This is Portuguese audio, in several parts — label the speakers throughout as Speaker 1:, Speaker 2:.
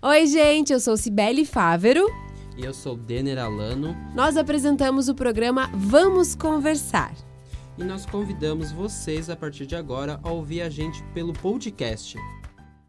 Speaker 1: Oi, gente, eu sou Cibele Fávero.
Speaker 2: E eu sou Denner Alano.
Speaker 1: Nós apresentamos o programa Vamos Conversar.
Speaker 2: E nós convidamos vocês, a partir de agora, a ouvir a gente pelo podcast.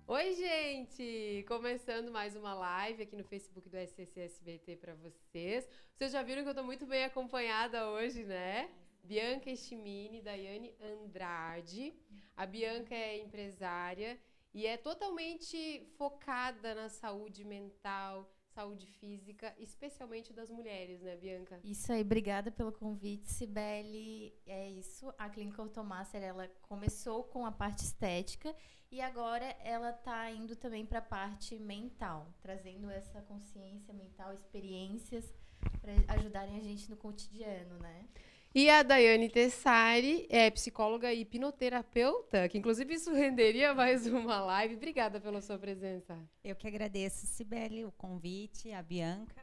Speaker 1: Oi, gente! Começando mais uma live aqui no Facebook do SCCSBT para vocês. Vocês já viram que eu estou muito bem acompanhada hoje, né? Bianca Estimini, Daiane Andrade. A Bianca é empresária e é totalmente focada na saúde mental, saúde física, especialmente das mulheres, né, Bianca?
Speaker 3: Isso aí, obrigada pelo convite, Sibeli. É isso, a Clínica Ortomaster, ela começou com a parte estética e agora ela está indo também para a parte mental, trazendo essa consciência mental, experiências para ajudarem a gente no cotidiano, né?
Speaker 1: E a Daiane Tessari é psicóloga e hipnoterapeuta, que inclusive isso renderia mais uma live. Obrigada pela sua presença.
Speaker 4: Eu que agradeço, Sibeli, o convite, a Bianca.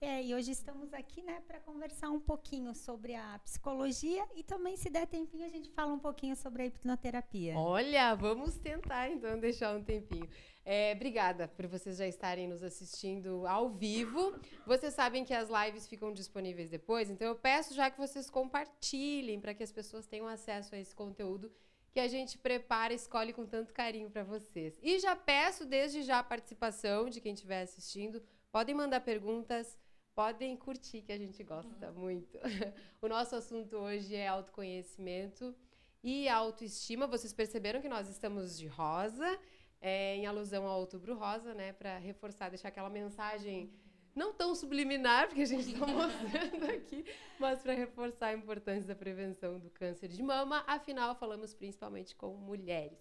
Speaker 4: É, e hoje estamos aqui né, para conversar um pouquinho sobre a psicologia e também, se der tempinho, a gente fala um pouquinho sobre a hipnoterapia.
Speaker 1: Olha, vamos tentar então deixar um tempinho. É, obrigada por vocês já estarem nos assistindo ao vivo. Vocês sabem que as lives ficam disponíveis depois, então eu peço já que vocês compartilhem para que as pessoas tenham acesso a esse conteúdo que a gente prepara escolhe com tanto carinho para vocês. E já peço desde já a participação de quem estiver assistindo. Podem mandar perguntas, podem curtir, que a gente gosta muito. o nosso assunto hoje é autoconhecimento e autoestima. Vocês perceberam que nós estamos de rosa é, em alusão ao Outubro Rosa, né, para reforçar, deixar aquela mensagem não tão subliminar, porque a gente está mostrando aqui, mas para reforçar a importância da prevenção do câncer de mama. Afinal, falamos principalmente com mulheres.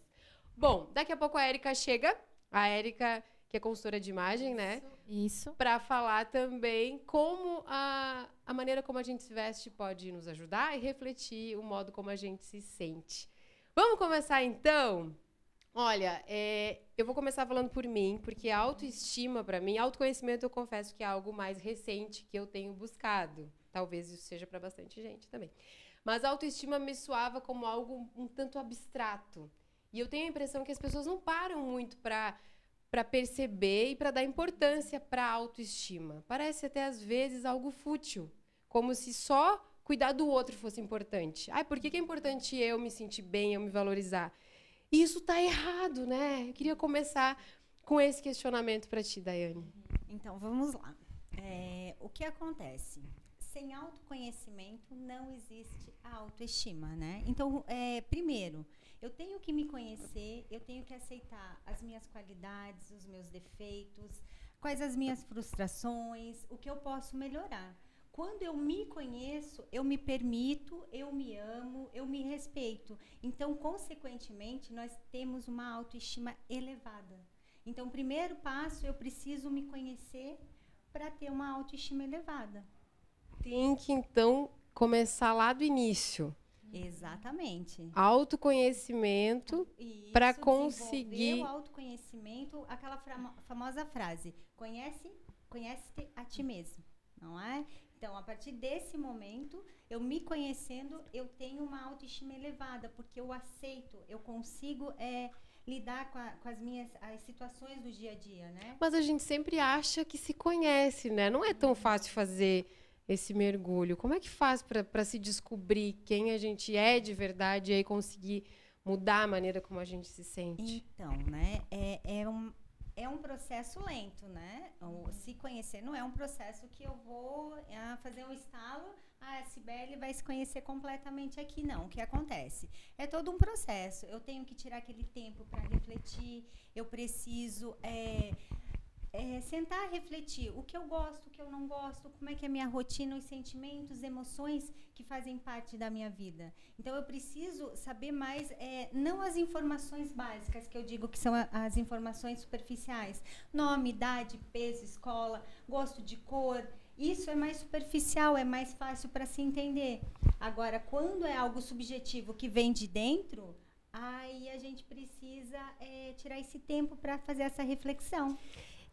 Speaker 1: Bom, daqui a pouco a Érica chega. A Érica, que é consultora de imagem,
Speaker 3: isso,
Speaker 1: né?
Speaker 3: Isso.
Speaker 1: Para falar também como a, a maneira como a gente se veste pode nos ajudar e refletir o modo como a gente se sente. Vamos começar então? Olha, é, eu vou começar falando por mim, porque autoestima para mim, autoconhecimento eu confesso que é algo mais recente que eu tenho buscado. Talvez isso seja para bastante gente também. Mas autoestima me soava como algo um tanto abstrato. E eu tenho a impressão que as pessoas não param muito para para perceber e para dar importância para a autoestima. Parece até às vezes algo fútil, como se só cuidar do outro fosse importante. Ai, por que, que é importante eu me sentir bem, eu me valorizar? E isso está errado, né? Eu queria começar com esse questionamento para ti, Daiane.
Speaker 4: Então, vamos lá. É, o que acontece? Sem autoconhecimento não existe a autoestima, né? Então, é, primeiro, eu tenho que me conhecer, eu tenho que aceitar as minhas qualidades, os meus defeitos, quais as minhas frustrações, o que eu posso melhorar. Quando eu me conheço, eu me permito, eu me amo, eu me respeito. Então, consequentemente, nós temos uma autoestima elevada. Então, o primeiro passo, eu preciso me conhecer para ter uma autoestima elevada.
Speaker 1: Tem que, então, começar lá do início.
Speaker 4: Exatamente.
Speaker 1: Autoconhecimento para conseguir.
Speaker 4: O autoconhecimento, aquela famosa frase: conhece, conhece-te a ti mesmo, não é? Então, a partir desse momento, eu me conhecendo, eu tenho uma autoestima elevada, porque eu aceito, eu consigo é, lidar com, a, com, as minhas as situações do dia a dia, né?
Speaker 1: Mas a gente sempre acha que se conhece, né? Não é tão fácil fazer esse mergulho. Como é que faz para se descobrir quem a gente é de verdade e aí conseguir mudar a maneira como a gente se sente?
Speaker 4: Então, né? É, é um é um processo lento, né? O, se conhecer não é um processo que eu vou é, fazer um estalo, ah, a Cibele vai se conhecer completamente aqui. Não, o que acontece? É todo um processo. Eu tenho que tirar aquele tempo para refletir, eu preciso é, é, sentar refletir o que eu gosto, o que eu não gosto, como é que é a minha rotina, os sentimentos, emoções que fazem parte da minha vida. Então eu preciso saber mais, é, não as informações básicas que eu digo que são a, as informações superficiais, nome, idade, peso, escola, gosto de cor. Isso é mais superficial, é mais fácil para se entender. Agora, quando é algo subjetivo que vem de dentro, aí a gente precisa é, tirar esse tempo para fazer essa reflexão.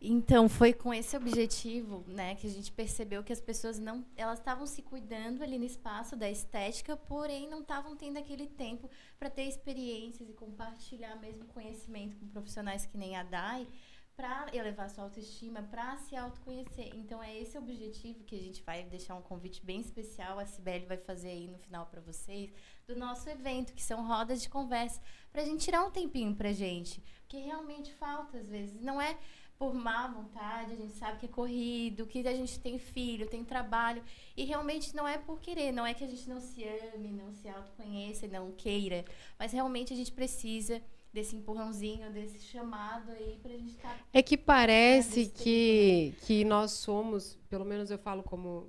Speaker 3: Então, foi com esse objetivo, né, que a gente percebeu que as pessoas não, elas estavam se cuidando ali no espaço da estética, porém não estavam tendo aquele tempo para ter experiências e compartilhar mesmo conhecimento com profissionais que nem a Dai, para elevar sua autoestima, para se autoconhecer. Então é esse objetivo que a gente vai deixar um convite bem especial, a Cibele vai fazer aí no final para vocês, do nosso evento, que são rodas de conversa, para a gente tirar um tempinho pra gente, porque realmente falta às vezes, não é por má vontade, a gente sabe que é corrido, que a gente tem filho, tem trabalho, e realmente não é por querer, não é que a gente não se ame, não se autoconheça, não queira, mas realmente a gente precisa desse empurrãozinho, desse chamado aí pra gente estar. Tá
Speaker 1: é que parece que, que nós somos, pelo menos eu falo como,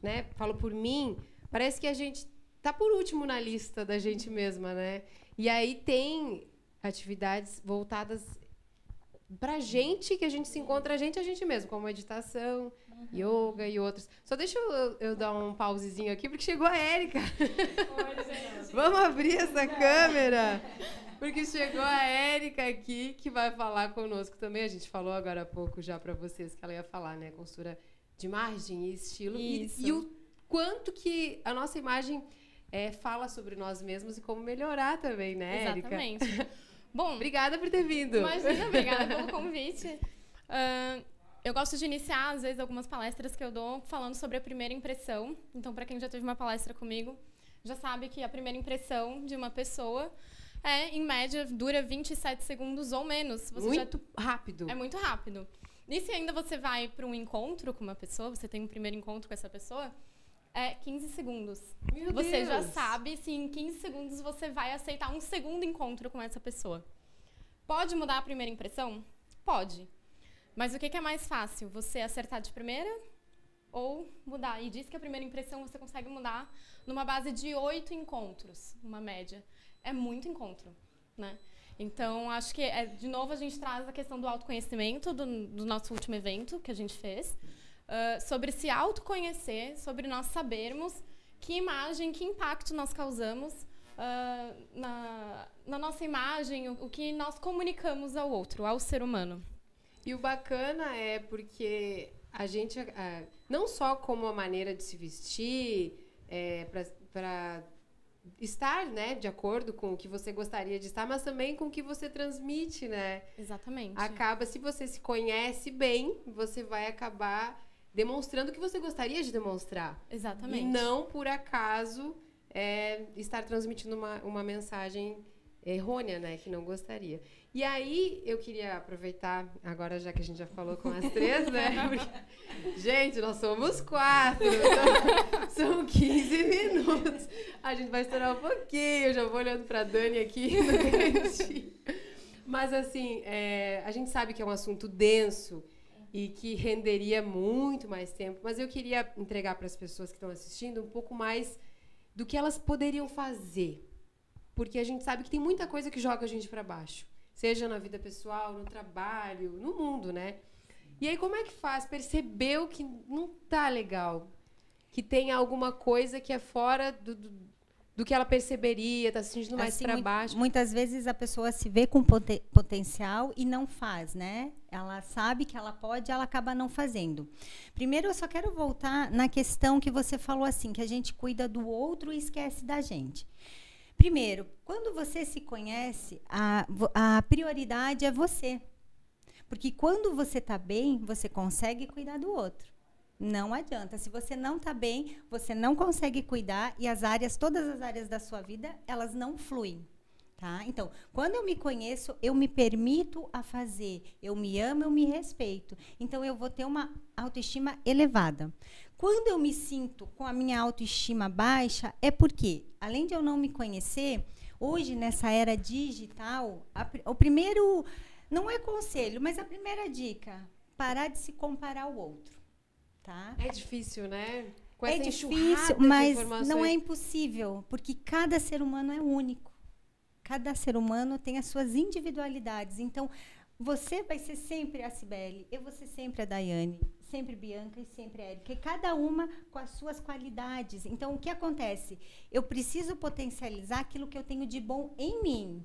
Speaker 1: né, falo por mim, parece que a gente tá por último na lista da gente mesma, né? E aí tem atividades voltadas pra gente, que a gente se encontra a gente a gente mesmo, como meditação, uhum. yoga e outros. Só deixa eu, eu, dar um pausezinho aqui, porque chegou a Érica. Vamos abrir essa câmera. Porque chegou a Érica aqui, que vai falar conosco também. A gente falou agora há pouco já para vocês que ela ia falar, né? Costura de margem e estilo. E, e, o quanto que a nossa imagem é, fala sobre nós mesmos e como melhorar também, né, Érica?
Speaker 5: Exatamente. Bom,
Speaker 1: obrigada por ter vindo.
Speaker 5: Imagina, obrigada pelo convite. Uh, eu gosto de iniciar, às vezes, algumas palestras que eu dou falando sobre a primeira impressão. Então, para quem já teve uma palestra comigo, já sabe que a primeira impressão de uma pessoa é, em média, dura 27 segundos ou menos.
Speaker 1: Você muito já... rápido.
Speaker 5: É muito rápido. E se ainda você vai para um encontro com uma pessoa, você tem um primeiro encontro com essa pessoa, é 15 segundos.
Speaker 1: Meu
Speaker 5: você
Speaker 1: Deus.
Speaker 5: já sabe se em 15 segundos você vai aceitar um segundo encontro com essa pessoa. Pode mudar a primeira impressão? Pode. Mas o que é mais fácil? Você acertar de primeira ou mudar? E diz que a primeira impressão você consegue mudar numa base de oito encontros, uma média é muito encontro, né? Então, acho que, é, de novo, a gente traz a questão do autoconhecimento do, do nosso último evento que a gente fez, uh, sobre se autoconhecer, sobre nós sabermos que imagem, que impacto nós causamos uh, na, na, nossa imagem, o, o, que nós comunicamos ao outro, ao ser humano.
Speaker 1: E o bacana é porque a gente, uh, não só como a maneira de se vestir, é, para estar, né, de acordo com o que você gostaria de estar, mas também com o que você transmite, né?
Speaker 5: Exatamente.
Speaker 1: Acaba, se você se conhece bem, você vai acabar demonstrando o que você gostaria de demonstrar.
Speaker 5: Exatamente.
Speaker 1: E não, por acaso, é, estar transmitindo uma, uma mensagem errônea, né, que não gostaria. E aí, eu queria aproveitar, agora já que a gente já falou com as três, né? Porque, gente, nós somos quatro, então, são 15 minutos. A gente vai estourar um pouquinho, eu já vou olhando para Dani aqui Mas, assim, é, a gente sabe que é um assunto denso e que renderia muito mais tempo, mas eu queria entregar para as pessoas que estão assistindo um pouco mais do que elas poderiam fazer. Porque a gente sabe que tem muita coisa que joga a gente para baixo seja na vida pessoal, no trabalho, no mundo, né? E aí como é que faz? Percebeu que não tá legal, que tem alguma coisa que é fora do, do, do que ela perceberia, tá se sentindo mais assim, para baixo.
Speaker 4: Muitas vezes a pessoa se vê com poten potencial e não faz, né? Ela sabe que ela pode, ela acaba não fazendo. Primeiro, eu só quero voltar na questão que você falou assim, que a gente cuida do outro e esquece da gente. Primeiro, quando você se conhece, a, a prioridade é você. Porque quando você está bem, você consegue cuidar do outro. Não adianta. Se você não está bem, você não consegue cuidar e as áreas, todas as áreas da sua vida, elas não fluem. Tá? Então, quando eu me conheço, eu me permito a fazer, eu me amo, eu me respeito. Então, eu vou ter uma autoestima elevada. Quando eu me sinto com a minha autoestima baixa, é porque, além de eu não me conhecer, hoje, nessa era digital, a, o primeiro. Não é conselho, mas a primeira dica: parar de se comparar ao outro. Tá?
Speaker 1: É difícil, né?
Speaker 4: Com é difícil, mas não é impossível, porque cada ser humano é único. Cada ser humano tem as suas individualidades. Então, você vai ser sempre a Cibele, eu vou ser sempre a Daiane, sempre Bianca e sempre Érica, e cada uma com as suas qualidades. Então, o que acontece? Eu preciso potencializar aquilo que eu tenho de bom em mim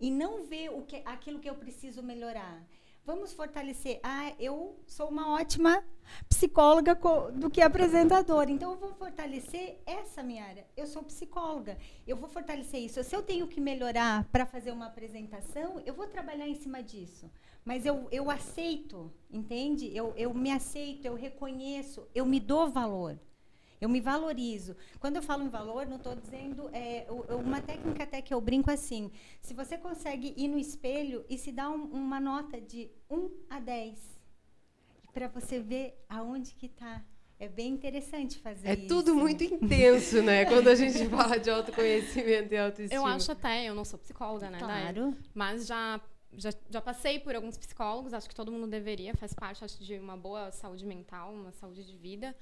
Speaker 4: e não ver o que, aquilo que eu preciso melhorar. Vamos fortalecer. Ah, eu sou uma ótima psicóloga do que apresentadora. Então, eu vou fortalecer essa minha área. Eu sou psicóloga. Eu vou fortalecer isso. Se eu tenho que melhorar para fazer uma apresentação, eu vou trabalhar em cima disso. Mas eu, eu aceito, entende? Eu, eu me aceito, eu reconheço, eu me dou valor. Eu me valorizo. Quando eu falo em valor, não estou dizendo. É, uma técnica até que eu brinco assim: se você consegue ir no espelho e se dar um, uma nota de 1 a 10, para você ver aonde que está. É bem interessante fazer
Speaker 1: é
Speaker 4: isso.
Speaker 1: É tudo muito intenso, né? Quando a gente fala de autoconhecimento e autoestima.
Speaker 5: Eu acho até, eu não sou psicóloga, né?
Speaker 4: Claro.
Speaker 5: Mas já, já, já passei por alguns psicólogos, acho que todo mundo deveria, faz parte acho, de uma boa saúde mental, uma saúde de vida.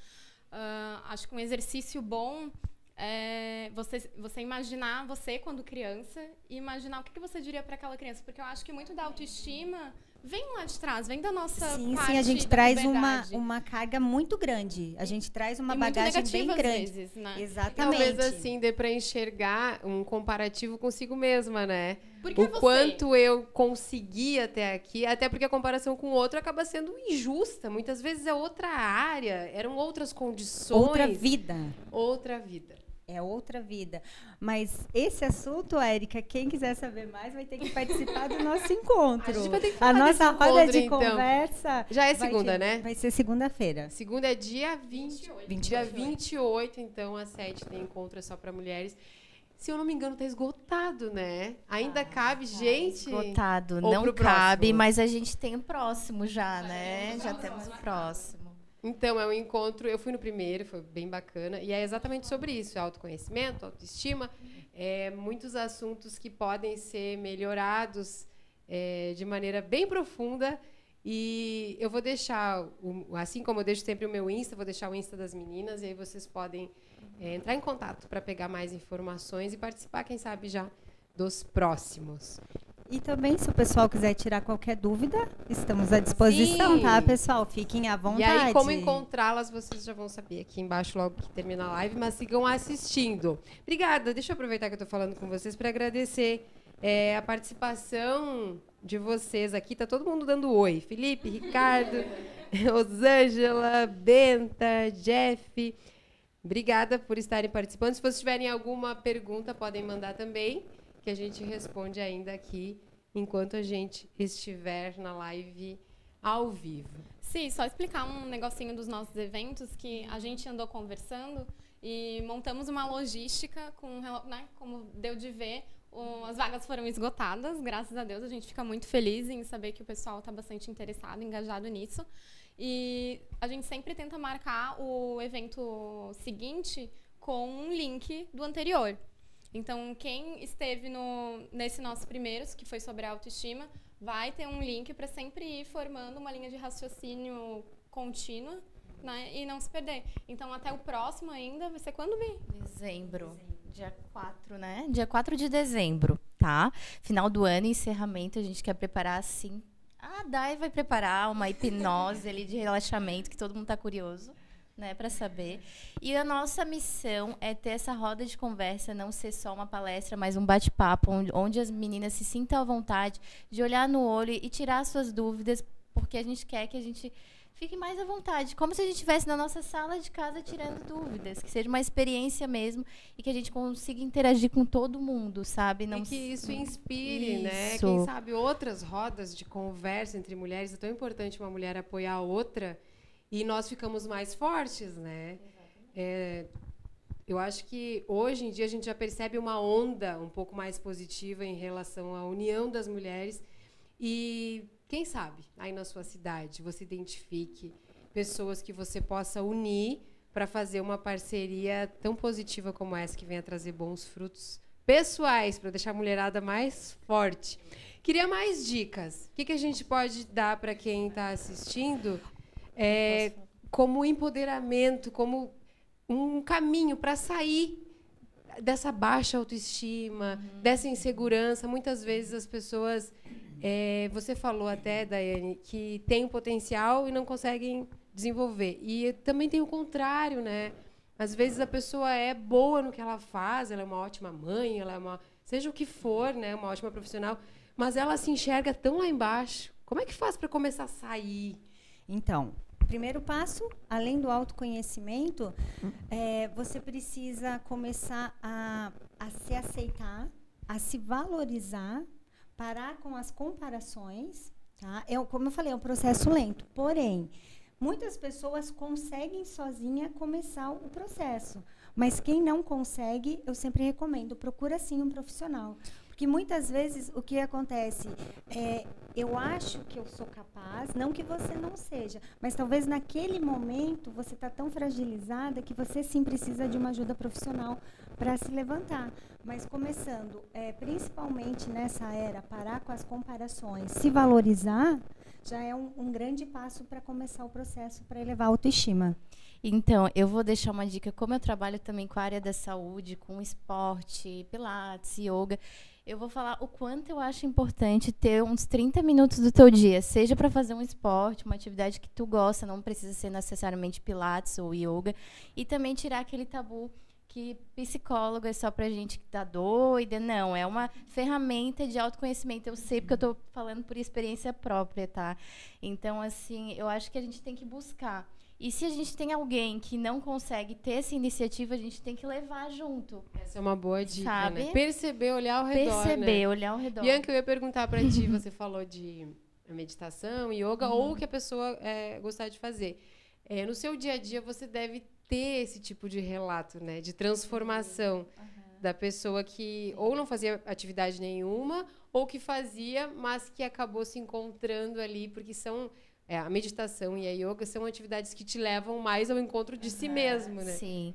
Speaker 5: Uh, acho que um exercício bom é você, você imaginar você quando criança e imaginar o que, que você diria para aquela criança. Porque eu acho que muito da autoestima vem lá de trás, vem da nossa
Speaker 4: Sim,
Speaker 5: parte
Speaker 4: sim, a gente traz uma, uma carga muito grande. A gente traz uma
Speaker 5: e
Speaker 4: bagagem
Speaker 5: bem
Speaker 4: grande.
Speaker 5: Vezes, né?
Speaker 4: Exatamente.
Speaker 1: Talvez assim dê para enxergar um comparativo consigo mesma, né?
Speaker 5: Porque
Speaker 1: o
Speaker 5: você...
Speaker 1: quanto eu consegui até aqui, até porque a comparação com o outro acaba sendo injusta. Muitas vezes é outra área, eram outras condições.
Speaker 4: Outra vida.
Speaker 1: Outra vida
Speaker 4: é outra vida. Mas esse assunto, Érica, quem quiser saber mais vai ter que participar do nosso encontro.
Speaker 1: A, gente vai ter que
Speaker 4: a nossa roda de
Speaker 1: então.
Speaker 4: conversa.
Speaker 1: Já é segunda,
Speaker 4: ter,
Speaker 1: né?
Speaker 4: Vai ser segunda-feira.
Speaker 1: Segunda é dia 20,
Speaker 5: 28.
Speaker 1: Dia 28, então, às 7 tem encontro só para mulheres. Se eu não me engano, tá esgotado, né? Ainda ah, cabe tá gente?
Speaker 3: Esgotado, não cabe, mas a gente tem o próximo já, né? Já temos o próximo.
Speaker 1: Então, é um encontro. Eu fui no primeiro, foi bem bacana. E é exatamente sobre isso: autoconhecimento, autoestima. É, muitos assuntos que podem ser melhorados é, de maneira bem profunda. E eu vou deixar, assim como eu deixo sempre o meu Insta, vou deixar o Insta das meninas. E aí vocês podem é, entrar em contato para pegar mais informações e participar, quem sabe, já dos próximos.
Speaker 4: E também, se o pessoal quiser tirar qualquer dúvida, estamos à disposição,
Speaker 1: Sim.
Speaker 4: tá, pessoal? Fiquem à vontade.
Speaker 1: E aí, como encontrá-las, vocês já vão saber aqui embaixo logo que termina a live, mas sigam assistindo. Obrigada. Deixa eu aproveitar que eu estou falando com vocês para agradecer é, a participação de vocês aqui. Tá todo mundo dando oi. Felipe, Ricardo, Rosângela, Benta, Jeff. Obrigada por estarem participando. Se vocês tiverem alguma pergunta, podem mandar também que a gente responde ainda aqui enquanto a gente estiver na live ao vivo.
Speaker 5: Sim, só explicar um negocinho dos nossos eventos que a gente andou conversando e montamos uma logística com, né, como deu de ver, as vagas foram esgotadas, graças a Deus. A gente fica muito feliz em saber que o pessoal está bastante interessado, engajado nisso. E a gente sempre tenta marcar o evento seguinte com um link do anterior. Então, quem esteve no, nesse nosso primeiro, que foi sobre a autoestima, vai ter um link para sempre ir formando uma linha de raciocínio contínua né, e não se perder. Então, até o próximo ainda vai ser quando vir?
Speaker 3: Dezembro. dezembro. Dia 4, né? Dia 4 de dezembro, tá? Final do ano, encerramento, a gente quer preparar assim. A Dai vai preparar uma hipnose ali de relaxamento, que todo mundo está curioso né, para saber. E a nossa missão é ter essa roda de conversa, não ser só uma palestra, mas um bate-papo onde, onde as meninas se sintam à vontade de olhar no olho e tirar suas dúvidas, porque a gente quer que a gente fique mais à vontade, como se a gente estivesse na nossa sala de casa tirando dúvidas, que seja uma experiência mesmo e que a gente consiga interagir com todo mundo, sabe?
Speaker 1: Não e que isso inspire, isso. né? Quem sabe outras rodas de conversa entre mulheres, é tão importante uma mulher apoiar a outra e nós ficamos mais fortes, né? É, eu acho que hoje em dia a gente já percebe uma onda um pouco mais positiva em relação à união das mulheres e quem sabe aí na sua cidade você identifique pessoas que você possa unir para fazer uma parceria tão positiva como essa que venha trazer bons frutos pessoais para deixar a mulherada mais forte. Queria mais dicas. O que, que a gente pode dar para quem está assistindo é, como empoderamento, como um caminho para sair dessa baixa autoestima, uhum. dessa insegurança. Muitas vezes as pessoas, é, você falou até, Daiane, que tem o potencial e não conseguem desenvolver. E também tem o contrário, né? Às vezes a pessoa é boa no que ela faz, ela é uma ótima mãe, ela é uma, seja o que for, né, uma ótima profissional, mas ela se enxerga tão lá embaixo Como é que faz para começar a sair?
Speaker 4: Então, primeiro passo, além do autoconhecimento, é, você precisa começar a, a se aceitar, a se valorizar, parar com as comparações. Tá? É, como eu falei, é um processo lento. Porém, muitas pessoas conseguem sozinha começar o processo. Mas quem não consegue, eu sempre recomendo, procura sim um profissional. Porque muitas vezes o que acontece é, eu acho que eu sou capaz, não que você não seja, mas talvez naquele momento você está tão fragilizada que você sim precisa de uma ajuda profissional para se levantar. Mas começando, é, principalmente nessa era, parar com as comparações, se valorizar, já é um, um grande passo para começar o processo para elevar a autoestima.
Speaker 3: Então, eu vou deixar uma dica. Como eu trabalho também com a área da saúde, com esporte, pilates, yoga, eu vou falar o quanto eu acho importante ter uns 30 minutos do teu dia, seja para fazer um esporte, uma atividade que tu gosta, não precisa ser necessariamente pilates ou yoga, e também tirar aquele tabu que psicólogo é só pra gente que tá doida, não, é uma ferramenta de autoconhecimento. Eu sei porque eu estou falando por experiência própria, tá? Então, assim, eu acho que a gente tem que buscar e se a gente tem alguém que não consegue ter essa iniciativa, a gente tem que levar junto.
Speaker 1: Essa é uma boa dica, né?
Speaker 3: Sabe?
Speaker 1: né? Perceber, olhar ao redor,
Speaker 3: Perceber,
Speaker 1: né?
Speaker 3: olhar ao redor.
Speaker 1: Bianca, eu ia perguntar para ti, você falou de meditação, yoga, ou o que a pessoa é, gostar de fazer. É, no seu dia a dia, você deve ter esse tipo de relato, né? De transformação da pessoa que ou não fazia atividade nenhuma, ou que fazia, mas que acabou se encontrando ali, porque são é, a meditação e a yoga são atividades que te levam mais ao encontro de si mesmo, né?
Speaker 3: Sim.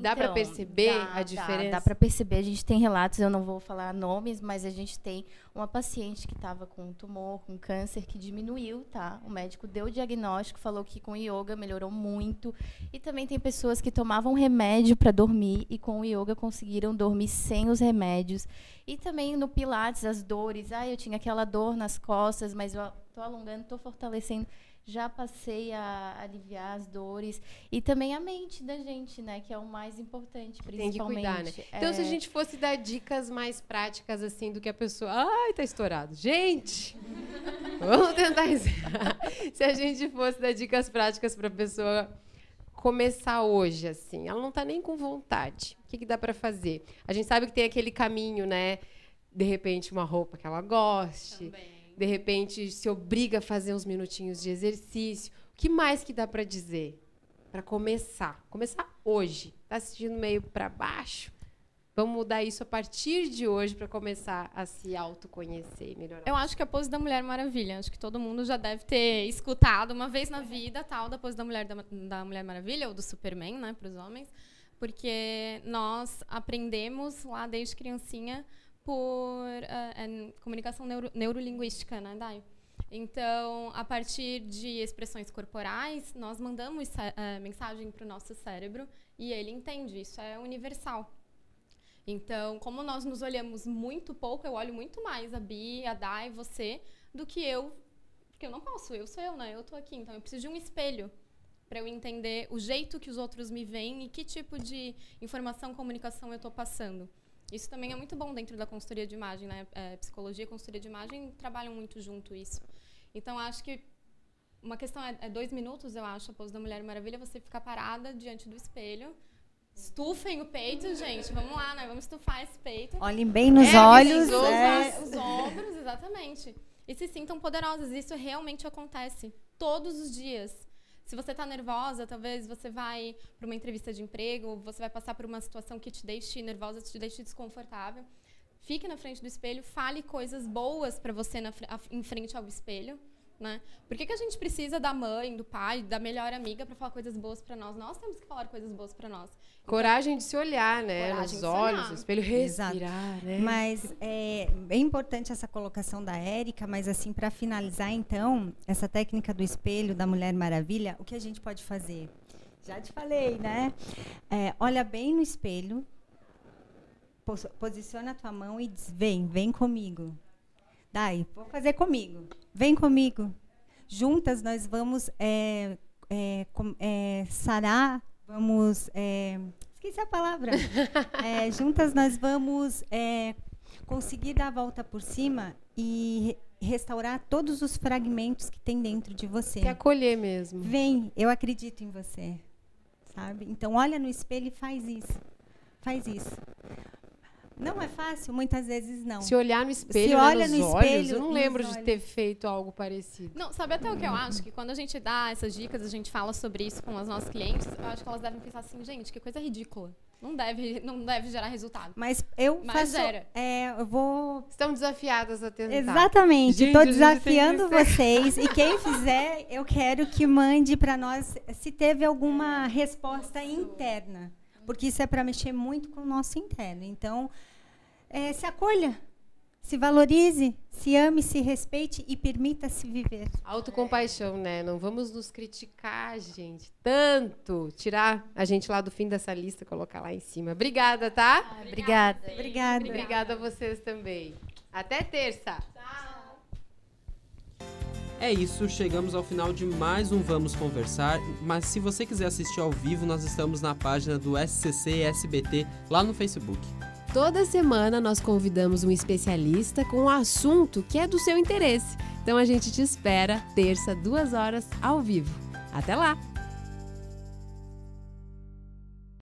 Speaker 1: Dá pra
Speaker 3: Então,
Speaker 1: perceber
Speaker 3: dá,
Speaker 1: a
Speaker 3: dá,
Speaker 1: diferença?
Speaker 3: Dá, para perceber. A gente tem relatos, eu não vou falar nomes, mas a gente tem uma paciente que estava com um tumor, com câncer, que diminuiu, tá? O médico deu o diagnóstico, falou que com yoga melhorou muito. E também tem pessoas que tomavam remédio para dormir e com o yoga conseguiram dormir sem os remédios. E também no Pilates, as dores. Ah, eu tinha aquela dor nas costas, mas eu tô alongando, tô fortalecendo já passei a aliviar as dores e também a mente da gente, né, que é o mais importante,
Speaker 1: Tem que
Speaker 3: principalmente.
Speaker 1: cuidar, né? Então, se a
Speaker 3: É,
Speaker 1: gente fosse dar dicas mais práticas, assim, do que a pessoa. Ai, tá estourado. Gente! Vamos tentar. Se a gente fosse dar dicas práticas para a pessoa começar hoje, assim, ela não tá nem com vontade. O que, que dá para fazer? A gente sabe que tem aquele caminho, né? De repente, uma roupa que ela goste. De repente, se obriga a fazer uns minutinhos de exercício. O que mais que dá para dizer? Para começar. Começar hoje. Tá assistindo meio para baixo? Vamos mudar isso a partir de hoje para começar a se autoconhecer e melhorar.
Speaker 5: Eu acho que a pose da Mulher Maravilha. Acho que todo mundo já deve ter escutado uma vez na vida tal da pose da Mulher, da, da Mulher Maravilha ou do Superman, né, para os homens. Porque nós aprendemos lá desde criancinha por em comunicação neuro, neurolinguística, né, Dai? Então, a partir de expressões corporais, nós mandamos eh, mensagem para o nosso cérebro e ele entende. Isso é universal. Então, como nós nos olhamos muito pouco, eu olho muito mais a Bi, a Dai, você, do que eu. Porque eu não posso, eu sou eu, né? Eu tô aqui. Então, eu preciso de um espelho para eu entender o jeito que os outros me veem e que tipo de informação, comunicação eu estou passando. Isso também é muito bom dentro da consultoria de imagem, né? É, psicologia e consultoria de imagem trabalham muito junto isso. Então, acho que uma questão é, é dois minutos, eu acho, a pose da Mulher Maravilha, você ficar parada diante do espelho. Estufem o peito, gente. Vamos lá, né? Vamos estufar esse peito.
Speaker 4: Olhem bem nos
Speaker 1: É,
Speaker 4: olhos.
Speaker 1: os
Speaker 4: é.
Speaker 5: Os ombros, exatamente. E se sintam poderosas. Isso realmente acontece todos os dias. Se você está nervosa, talvez você vai para uma entrevista de emprego, você vai passar por uma situação que te deixe nervosa, te deixe desconfortável. Fique na frente do espelho, fale coisas boas para você na, em frente ao espelho. Né? Por que, que a gente precisa da mãe, do pai, da melhor amiga para falar coisas boas para nós? Nós temos que falar coisas boas para nós.
Speaker 1: Coragem de se olhar, né?
Speaker 5: Coragem
Speaker 1: Nos olhos,
Speaker 5: olhar.
Speaker 1: no espelho,
Speaker 4: Exato.
Speaker 1: respirar, né?
Speaker 4: Mas é bem importante essa colocação da Érica, mas assim, para finalizar, então, essa técnica do espelho da Mulher Maravilha, o que a gente pode fazer? Já te falei, né? É, olha bem no espelho, pos- posiciona a tua mão e diz: vem, vem comigo. Dai, vou fazer comigo. Vem comigo. Juntas nós vamos é, é, é, sarar, vamos. é, esqueci a palavra. É, juntas nós vamos é, conseguir dar a volta por cima e restaurar todos os fragmentos que tem dentro de você.
Speaker 1: Que acolher mesmo.
Speaker 4: Vem, eu acredito em você. Sabe? Então olha no espelho e faz isso. Faz isso. Não é fácil, muitas vezes não.
Speaker 1: Se olhar no espelho,
Speaker 4: Se
Speaker 1: olhar
Speaker 4: olha
Speaker 1: nos
Speaker 4: no
Speaker 1: olhos,
Speaker 4: espelho,
Speaker 1: eu não lembro de
Speaker 4: olhos.
Speaker 1: ter feito algo parecido.
Speaker 5: Não, sabe até o que eu acho? Que quando a gente dá essas dicas, a gente fala sobre isso com as nossas clientes, eu acho que elas devem pensar assim, gente, que coisa ridícula. Não deve, não deve gerar resultado.
Speaker 4: Mas eu
Speaker 5: Mas
Speaker 4: faço.
Speaker 5: gera.
Speaker 4: É, eu vou
Speaker 1: Estão desafiadas a tentar.
Speaker 4: Exatamente, estou desafiando vocês e quem fizer, eu quero que mande para nós se teve alguma resposta interna, porque isso é para mexer muito com o nosso interno. Então, é, se acolha, se valorize, se ame, se respeite e permita-se viver.
Speaker 1: Autocompaixão, né? Não vamos nos criticar, gente. Tanto. Tirar a gente lá do fim dessa lista, colocar lá em cima. Obrigada, tá?
Speaker 3: Obrigada.
Speaker 4: Obrigada.
Speaker 1: Obrigada a vocês também. Até terça.
Speaker 2: É isso, chegamos ao final de mais um Vamos Conversar. Mas se você quiser assistir ao vivo, nós estamos na página do SCC SBT lá no Facebook.
Speaker 1: Toda semana nós convidamos um especialista com um assunto que é do seu interesse. Então a gente te espera terça, duas horas, ao vivo. Até lá!